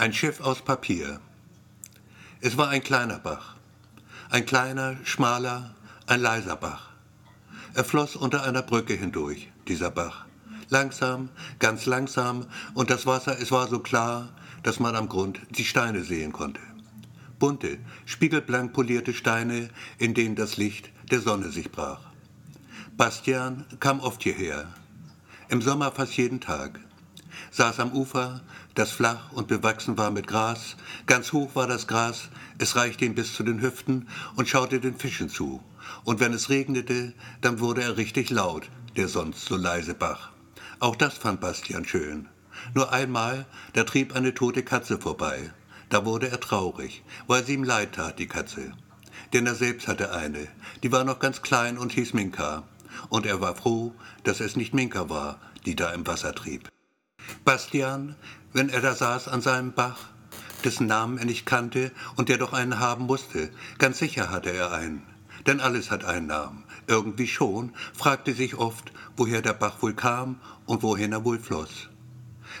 Ein Schiff aus Papier. Es war ein kleiner Bach. Ein kleiner, schmaler, ein leiser Bach. Er floss unter einer Brücke hindurch, dieser Bach. Langsam, ganz langsam, und das Wasser, es war so klar, dass man am Grund die Steine sehen konnte. Bunte, spiegelblank polierte Steine, in denen das Licht der Sonne sich brach. Bastian kam oft hierher, im Sommer fast jeden Tag, saß am Ufer, das flach und bewachsen war mit Gras, ganz hoch war das Gras, es reichte ihm bis zu den Hüften und schaute den Fischen zu. Und wenn es regnete, dann wurde er richtig laut, der sonst so leise Bach. Auch das fand Bastian schön. Nur einmal, da trieb eine tote Katze vorbei. Da wurde er traurig, weil sie ihm leid tat, die Katze. Denn er selbst hatte eine, die war noch ganz klein und hieß Minka. Und er war froh, dass es nicht Minka war, die da im Wasser trieb. Bastian, wenn er da saß an seinem Bach, dessen Namen er nicht kannte und der doch einen haben musste, ganz sicher hatte er einen. Denn alles hat einen Namen. Irgendwie schon, fragte sich oft, woher der Bach wohl kam und wohin er wohl floss.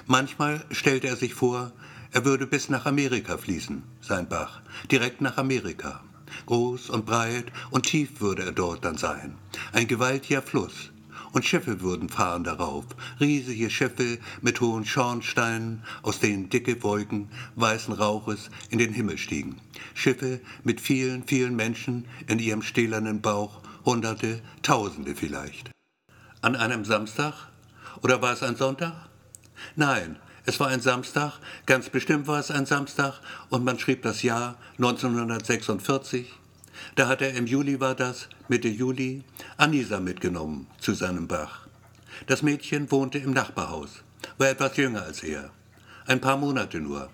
Manchmal stellte er sich vor, er würde bis nach Amerika fließen, sein Bach, direkt nach Amerika. Groß und breit und tief würde er dort dann sein. Ein gewaltiger Fluss, und Schiffe würden fahren darauf, riesige Schiffe mit hohen Schornsteinen, aus denen dicke Wolken weißen Rauches in den Himmel stiegen. Schiffe mit vielen, vielen Menschen in ihrem stählernen Bauch, Hunderte, Tausende vielleicht. An einem Samstag? Oder war es ein Sonntag? Nein, es war ein Samstag, ganz bestimmt war es ein Samstag, und man schrieb das Jahr 1946, da hat er im Juli war das, Mitte Juli, Anisa mitgenommen zu seinem Bach. Das Mädchen wohnte im Nachbarhaus, war etwas jünger als er. Ein paar Monate nur.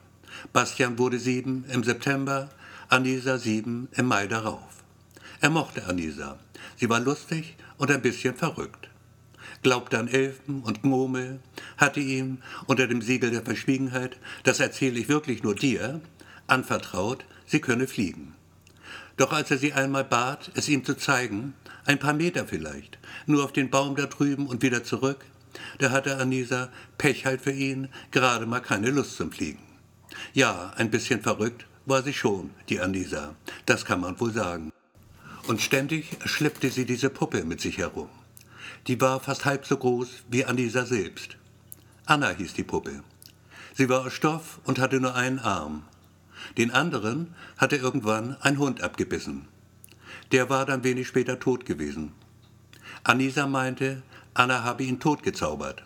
Bastian wurde sieben im September, Anisa sieben im Mai darauf. Er mochte Anisa. Sie war lustig und ein bisschen verrückt. Glaubte an Elfen und Gnome, hatte ihm unter dem Siegel der Verschwiegenheit, das erzähle ich wirklich nur dir, anvertraut, sie könne fliegen. Doch als er sie einmal bat, es ihm zu zeigen, ein paar Meter vielleicht, nur auf den Baum da drüben und wieder zurück, da hatte Anisa, Pech halt für ihn, gerade mal keine Lust zum Fliegen. Ja, ein bisschen verrückt war sie schon, die Anisa, das kann man wohl sagen. Und ständig schleppte sie diese Puppe mit sich herum. Die war fast halb so groß wie Anisa selbst. Anna hieß die Puppe. Sie war aus Stoff und hatte nur einen Arm, den anderen hatte irgendwann ein Hund abgebissen. Der war dann wenig später tot gewesen. Anisa meinte, Anna habe ihn totgezaubert.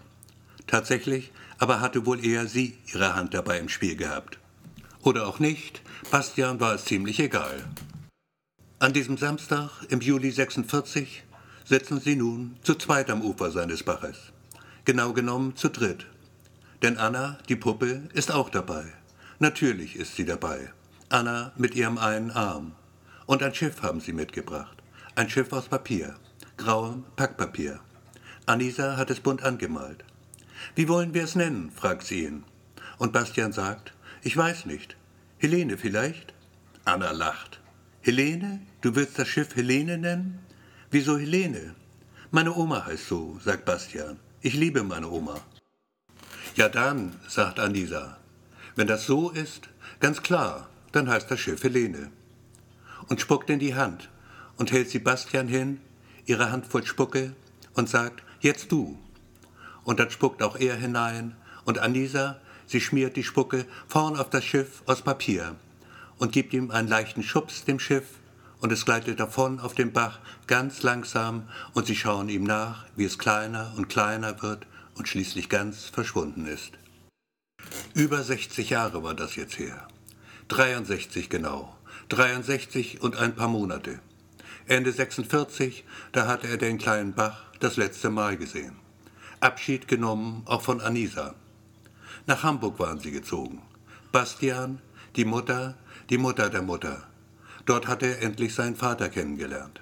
Tatsächlich aber hatte wohl eher sie ihre Hand dabei im Spiel gehabt. Oder auch nicht, Bastian war es ziemlich egal. An diesem Samstag im Juli 46 sitzen sie nun zu zweit am Ufer seines Baches. Genau genommen zu dritt. Denn Anna, die Puppe, ist auch dabei. Natürlich ist sie dabei. Anna mit ihrem einen Arm. Und ein Schiff haben sie mitgebracht. Ein Schiff aus Papier. Grauem Packpapier. Anisa hat es bunt angemalt. Wie wollen wir es nennen? fragt sie ihn. Und Bastian sagt, ich weiß nicht. Helene vielleicht? Anna lacht. Helene? Du willst das Schiff Helene nennen? Wieso Helene? Meine Oma heißt so, sagt Bastian. Ich liebe meine Oma. Ja dann, sagt Anisa, wenn das so ist, ganz klar, dann heißt das Schiff Helene. Und spuckt in die Hand und hält Sebastian hin, ihre Hand voll Spucke, und sagt, jetzt du. Und dann spuckt auch er hinein, und Anisa, sie schmiert die Spucke vorn auf das Schiff aus Papier und gibt ihm einen leichten Schubs dem Schiff, und es gleitet davon auf dem Bach ganz langsam, und sie schauen ihm nach, wie es kleiner und kleiner wird und schließlich ganz verschwunden ist. Über 60 Jahre war das jetzt her. 63 genau. 63 und ein paar Monate. Ende 46, da hatte er den kleinen Bach das letzte Mal gesehen. Abschied genommen, auch von Anisa. Nach Hamburg waren sie gezogen. Bastian, die Mutter, die Mutter der Mutter. Dort hatte er endlich seinen Vater kennengelernt.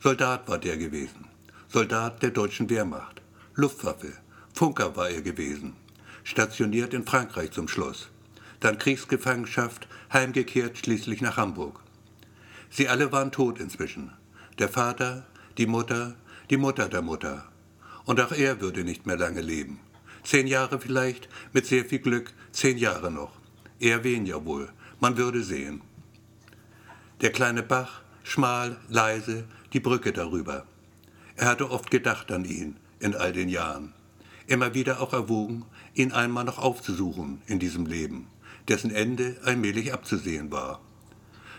Soldat war der gewesen. Soldat der deutschen Wehrmacht. Luftwaffe. Funker war er gewesen stationiert in Frankreich zum Schluss, dann Kriegsgefangenschaft, heimgekehrt schließlich nach Hamburg. Sie alle waren tot inzwischen. Der Vater, die Mutter, die Mutter der Mutter. Und auch er würde nicht mehr lange leben. Zehn Jahre vielleicht, mit sehr viel Glück, zehn Jahre noch. eher weniger wohl, man würde sehen. Der kleine Bach, schmal, leise, die Brücke darüber. Er hatte oft gedacht an ihn in all den Jahren. Immer wieder auch erwogen, ihn einmal noch aufzusuchen in diesem Leben, dessen Ende allmählich abzusehen war.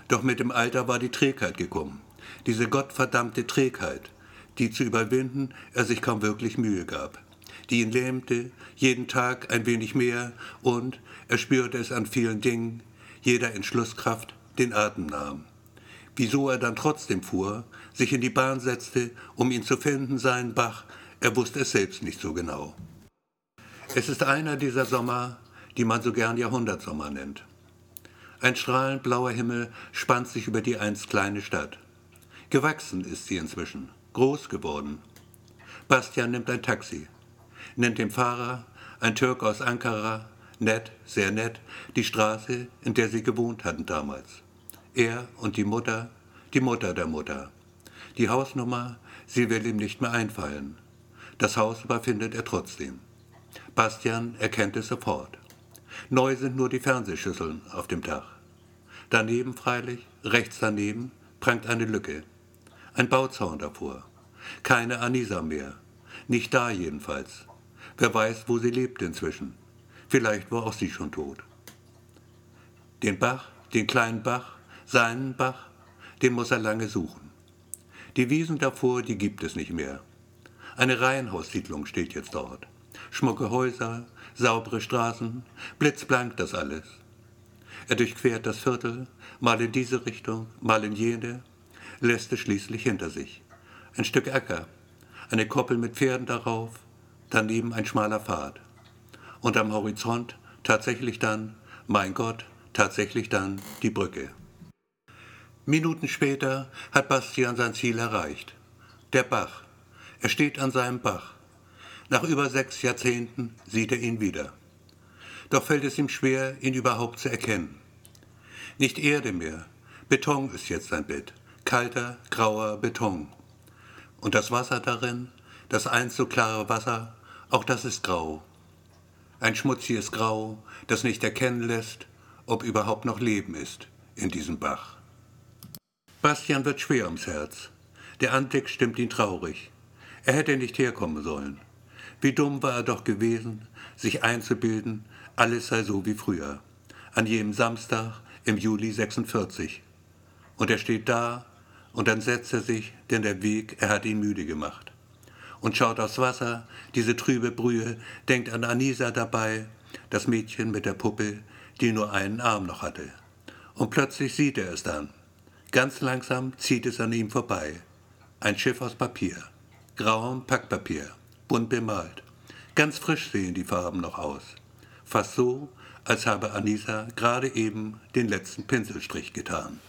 Doch mit dem Alter war die Trägheit gekommen, diese gottverdammte Trägheit, die zu überwinden er sich kaum wirklich Mühe gab, die ihn lähmte, jeden Tag ein wenig mehr und, er spürte es an vielen Dingen, jeder Entschlusskraft den Atem nahm. Wieso er dann trotzdem fuhr, sich in die Bahn setzte, um ihn zu finden, seinen Bach, er wusste es selbst nicht so genau. Es ist einer dieser Sommer, die man so gern Jahrhundertsommer nennt. Ein strahlend blauer Himmel spannt sich über die einst kleine Stadt. Gewachsen ist sie inzwischen, groß geworden. Bastian nimmt ein Taxi, nennt dem Fahrer, ein Türk aus Ankara, nett, sehr nett, die Straße, in der sie gewohnt hatten damals. Er und die Mutter, die Mutter der Mutter. Die Hausnummer, sie will ihm nicht mehr einfallen. Das Haus aber findet er trotzdem. Bastian erkennt es sofort. Neu sind nur die Fernsehschüsseln auf dem Dach. Daneben freilich, rechts daneben, prangt eine Lücke. Ein Bauzaun davor. Keine Anisa mehr. Nicht da jedenfalls. Wer weiß, wo sie lebt inzwischen. Vielleicht war auch sie schon tot. Den Bach, den kleinen Bach, seinen Bach, den muss er lange suchen. Die Wiesen davor, die gibt es nicht mehr. Eine Reihenhaussiedlung steht jetzt dort. Schmucke Häuser, saubere Straßen, blitzblank das alles. Er durchquert das Viertel, mal in diese Richtung, mal in jene, lässt es schließlich hinter sich. Ein Stück Acker, eine Koppel mit Pferden darauf, daneben ein schmaler Pfad. Und am Horizont tatsächlich dann, mein Gott, tatsächlich dann die Brücke. Minuten später hat Bastian sein Ziel erreicht. Der Bach. Er steht an seinem Bach. Nach über sechs Jahrzehnten sieht er ihn wieder. Doch fällt es ihm schwer, ihn überhaupt zu erkennen. Nicht Erde mehr, Beton ist jetzt sein Bett kalter, grauer Beton. Und das Wasser darin, das einst so klare Wasser, auch das ist grau. Ein schmutziges Grau, das nicht erkennen lässt, ob überhaupt noch Leben ist in diesem Bach. Bastian wird schwer ums Herz. Der Anblick stimmt ihn traurig. Er hätte nicht herkommen sollen. Wie dumm war er doch gewesen, sich einzubilden, alles sei so wie früher. An jenem Samstag im Juli 46. Und er steht da und dann setzt er sich, denn der Weg, er hat ihn müde gemacht. Und schaut aufs Wasser, diese trübe Brühe, denkt an Anisa dabei, das Mädchen mit der Puppe, die nur einen Arm noch hatte. Und plötzlich sieht er es dann. Ganz langsam zieht es an ihm vorbei. Ein Schiff aus Papier, grauem Packpapier, bunt bemalt. Ganz frisch sehen die Farben noch aus. Fast so, als habe Anisa gerade eben den letzten Pinselstrich getan.